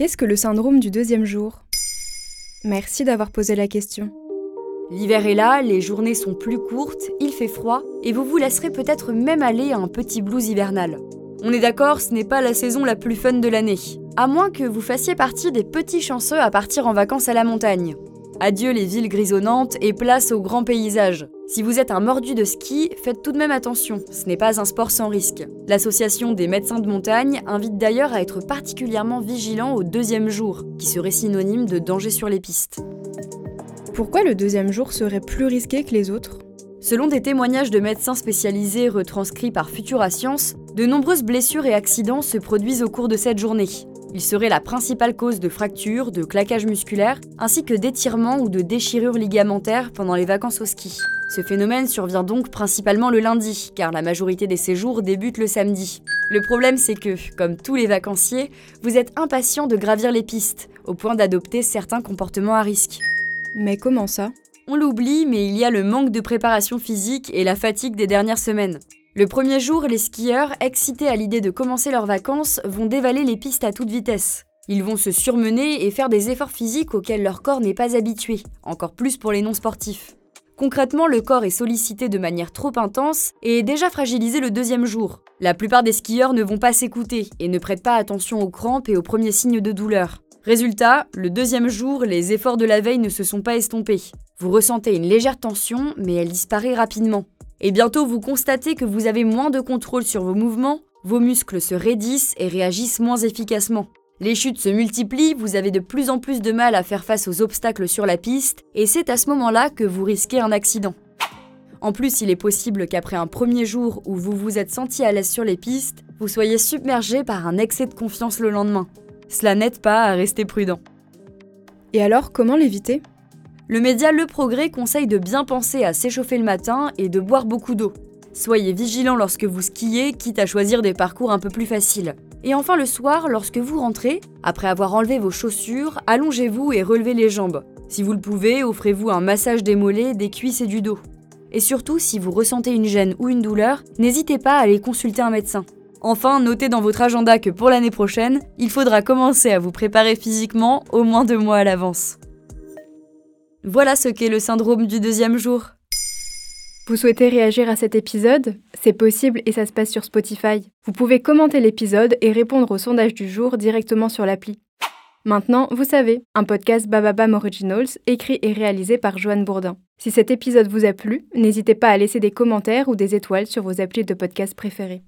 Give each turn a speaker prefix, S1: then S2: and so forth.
S1: Qu'est-ce que le syndrome du deuxième jour? Merci d'avoir posé la question.
S2: L'hiver est là, les journées sont plus courtes, il fait froid, et vous vous laisserez peut-être même aller à un petit blues hivernal. On est d'accord, ce n'est pas la saison la plus fun de l'année. À moins que vous fassiez partie des petits chanceux à partir en vacances à la montagne. Adieu les villes grisonnantes et place aux grands paysages. Si vous êtes un mordu de ski, faites tout de même attention, ce n'est pas un sport sans risque. L'association des médecins de montagne invite d'ailleurs à être particulièrement vigilant au deuxième jour, qui serait synonyme de danger sur les pistes.
S1: Pourquoi le deuxième jour serait plus risqué que les autres?
S2: Selon des témoignages de médecins spécialisés retranscrits par Futura Science, de nombreuses blessures et accidents se produisent au cours de cette journée. Il serait la principale cause de fractures, de claquages musculaires, ainsi que d'étirements ou de déchirures ligamentaires pendant les vacances au ski. Ce phénomène survient donc principalement le lundi, car la majorité des séjours débutent le samedi. Le problème c'est que, comme tous les vacanciers, vous êtes impatient de gravir les pistes, au point d'adopter certains comportements à risque.
S1: Mais comment ça?
S2: On l'oublie, mais il y a le manque de préparation physique et la fatigue des dernières semaines. Le premier jour, les skieurs, excités à l'idée de commencer leurs vacances, vont dévaler les pistes à toute vitesse. Ils vont se surmener et faire des efforts physiques auxquels leur corps n'est pas habitué, encore plus pour les non-sportifs. Concrètement, le corps est sollicité de manière trop intense et est déjà fragilisé le deuxième jour. La plupart des skieurs ne vont pas s'écouter et ne prêtent pas attention aux crampes et aux premiers signes de douleur. Résultat, le deuxième jour, les efforts de la veille ne se sont pas estompés. Vous ressentez une légère tension, mais elle disparaît rapidement. Et bientôt, vous constatez que vous avez moins de contrôle sur vos mouvements, vos muscles se raidissent et réagissent moins efficacement. Les chutes se multiplient, vous avez de plus en plus de mal à faire face aux obstacles sur la piste, et c'est à ce moment-là que vous risquez un accident. En plus, il est possible qu'après un premier jour où vous vous êtes senti à l'aise sur les pistes, vous soyez submergé par un excès de confiance le lendemain. Cela n'aide pas à rester prudent.
S1: Et alors, comment l'éviter?
S2: Le média Le Progrès conseille de bien penser à s'échauffer le matin et de boire beaucoup d'eau. Soyez vigilant lorsque vous skiez, quitte à choisir des parcours un peu plus faciles. Et enfin le soir, lorsque vous rentrez, après avoir enlevé vos chaussures, allongez-vous et relevez les jambes. Si vous le pouvez, offrez-vous un massage des mollets, des cuisses et du dos. Et surtout, si vous ressentez une gêne ou une douleur, n'hésitez pas à aller consulter un médecin. Enfin, notez dans votre agenda que pour l'année prochaine, il faudra commencer à vous préparer physiquement au moins deux mois à l'avance. Voilà ce qu'est le syndrome du deuxième jour.
S1: Vous souhaitez réagir à cet épisode? C'est possible et ça se passe sur Spotify. Vous pouvez commenter l'épisode et répondre au sondage du jour directement sur l'appli. Maintenant, vous savez, un podcast Bababam Originals écrit et réalisé par Joanne Bourdin. Si cet épisode vous a plu, n'hésitez pas à laisser des commentaires ou des étoiles sur vos applis de podcast préférés.